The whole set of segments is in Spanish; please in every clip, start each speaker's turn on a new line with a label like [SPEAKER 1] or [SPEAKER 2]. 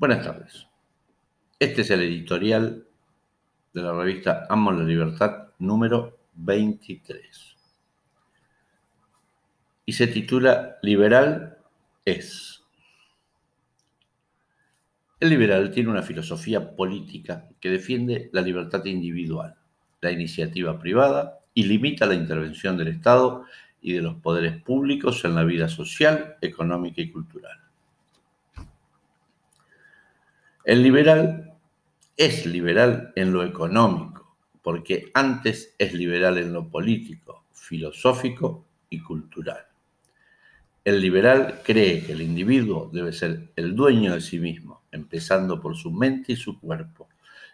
[SPEAKER 1] Buenas tardes. Este es el editorial de la revista Amo la Libertad número 23. Y se titula Liberal es. El liberal tiene una filosofía política que defiende la libertad individual, la iniciativa privada y limita la intervención del Estado y de los poderes públicos en la vida social, económica y cultural. El liberal es liberal en lo económico, porque antes es liberal en lo político, filosófico y cultural. El liberal cree que el individuo debe ser el dueño de sí mismo, empezando por su mente y su cuerpo,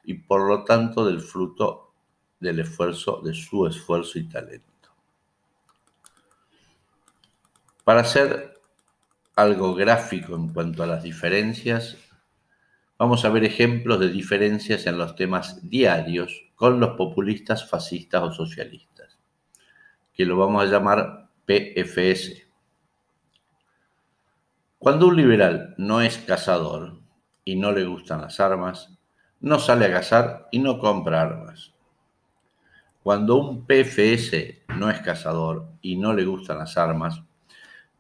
[SPEAKER 1] y por lo tanto del fruto del esfuerzo, de su esfuerzo y talento. Para hacer algo gráfico en cuanto a las diferencias, vamos a ver ejemplos de diferencias en los temas diarios con los populistas fascistas o socialistas, que lo vamos a llamar PFS. Cuando un liberal no es cazador y no le gustan las armas, no sale a cazar y no compra armas. Cuando un PFS no es cazador y no le gustan las armas,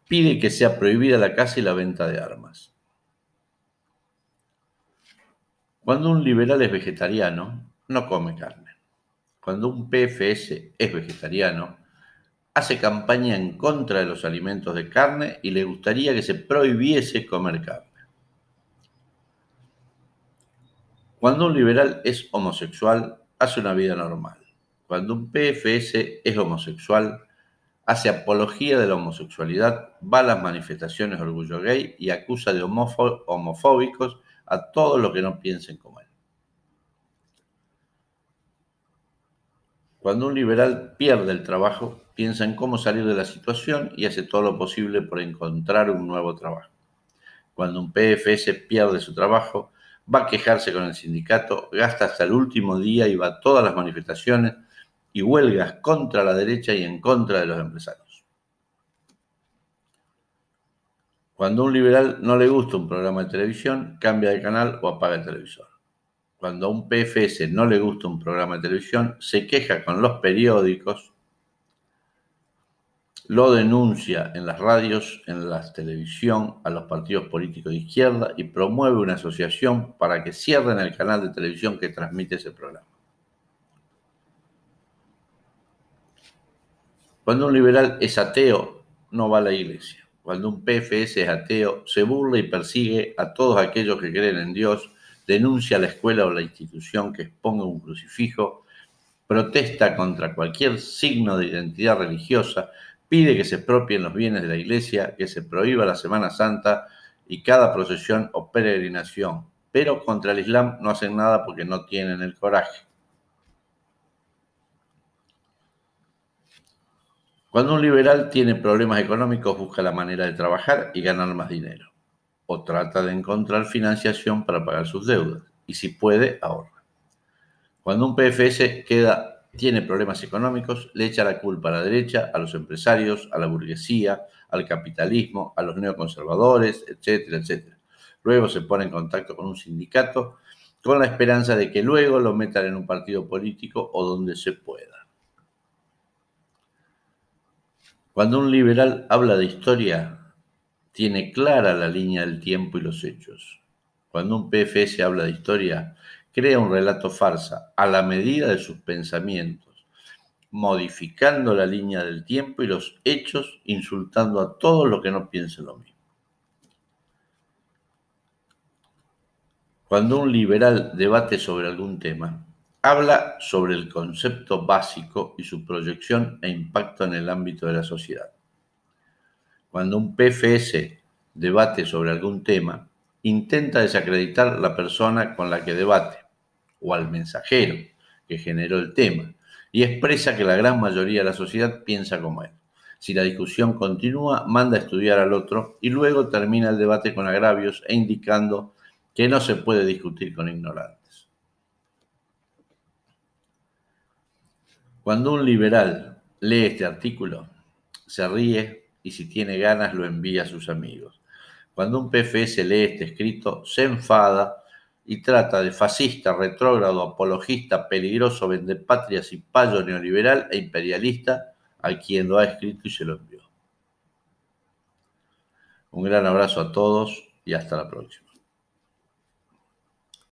[SPEAKER 1] pide que sea prohibida la caza y la venta de armas. Cuando un liberal es vegetariano, no come carne. Cuando un PFS es vegetariano, hace campaña en contra de los alimentos de carne y le gustaría que se prohibiese comer carne. Cuando un liberal es homosexual, hace una vida normal. Cuando un PFS es homosexual, hace apología de la homosexualidad, va a las manifestaciones orgullo gay y acusa de homofóbicos a todos los que no piensen como él. Cuando un liberal pierde el trabajo, piensa en cómo salir de la situación y hace todo lo posible por encontrar un nuevo trabajo. Cuando un PFS pierde su trabajo, va a quejarse con el sindicato, gasta hasta el último día y va a todas las manifestaciones y huelgas contra la derecha y en contra de los empresarios. Cuando a un liberal no le gusta un programa de televisión, cambia de canal o apaga el televisor. Cuando a un PFS no le gusta un programa de televisión, se queja con los periódicos, lo denuncia en las radios, en la televisión, a los partidos políticos de izquierda y promueve una asociación para que cierren el canal de televisión que transmite ese programa. Cuando un liberal es ateo, no va a la iglesia. Cuando un PFS es ateo, se burla y persigue a todos aquellos que creen en Dios, denuncia a la escuela o la institución que exponga un crucifijo, protesta contra cualquier signo de identidad religiosa, pide que se expropien los bienes de la iglesia, que se prohíba la Semana Santa y cada procesión o peregrinación, pero contra el Islam no hacen nada porque no tienen el coraje. Cuando un liberal tiene problemas económicos, busca la manera de trabajar y ganar más dinero. O trata de encontrar financiación para pagar sus deudas. Y si puede, ahorra. Cuando un PFS queda, tiene problemas económicos, le echa la culpa a la derecha, a los empresarios, a la burguesía, al capitalismo, a los neoconservadores, etcétera, etcétera. Luego se pone en contacto con un sindicato con la esperanza de que luego lo metan en un partido político o donde se pueda. Cuando un liberal habla de historia, tiene clara la línea del tiempo y los hechos. Cuando un PFS habla de historia, crea un relato farsa a la medida de sus pensamientos, modificando la línea del tiempo y los hechos, insultando a todos los que no piensen lo mismo. Cuando un liberal debate sobre algún tema, Habla sobre el concepto básico y su proyección e impacto en el ámbito de la sociedad. Cuando un PFS debate sobre algún tema, intenta desacreditar la persona con la que debate o al mensajero que generó el tema y expresa que la gran mayoría de la sociedad piensa como él. Si la discusión continúa, manda a estudiar al otro y luego termina el debate con agravios e indicando que no se puede discutir con ignorantes. Cuando un liberal lee este artículo, se ríe y si tiene ganas lo envía a sus amigos. Cuando un PFS lee este escrito, se enfada y trata de fascista, retrógrado, apologista, peligroso, vendepatrias y payo neoliberal e imperialista a quien lo ha escrito y se lo envió. Un gran abrazo a todos y hasta la próxima.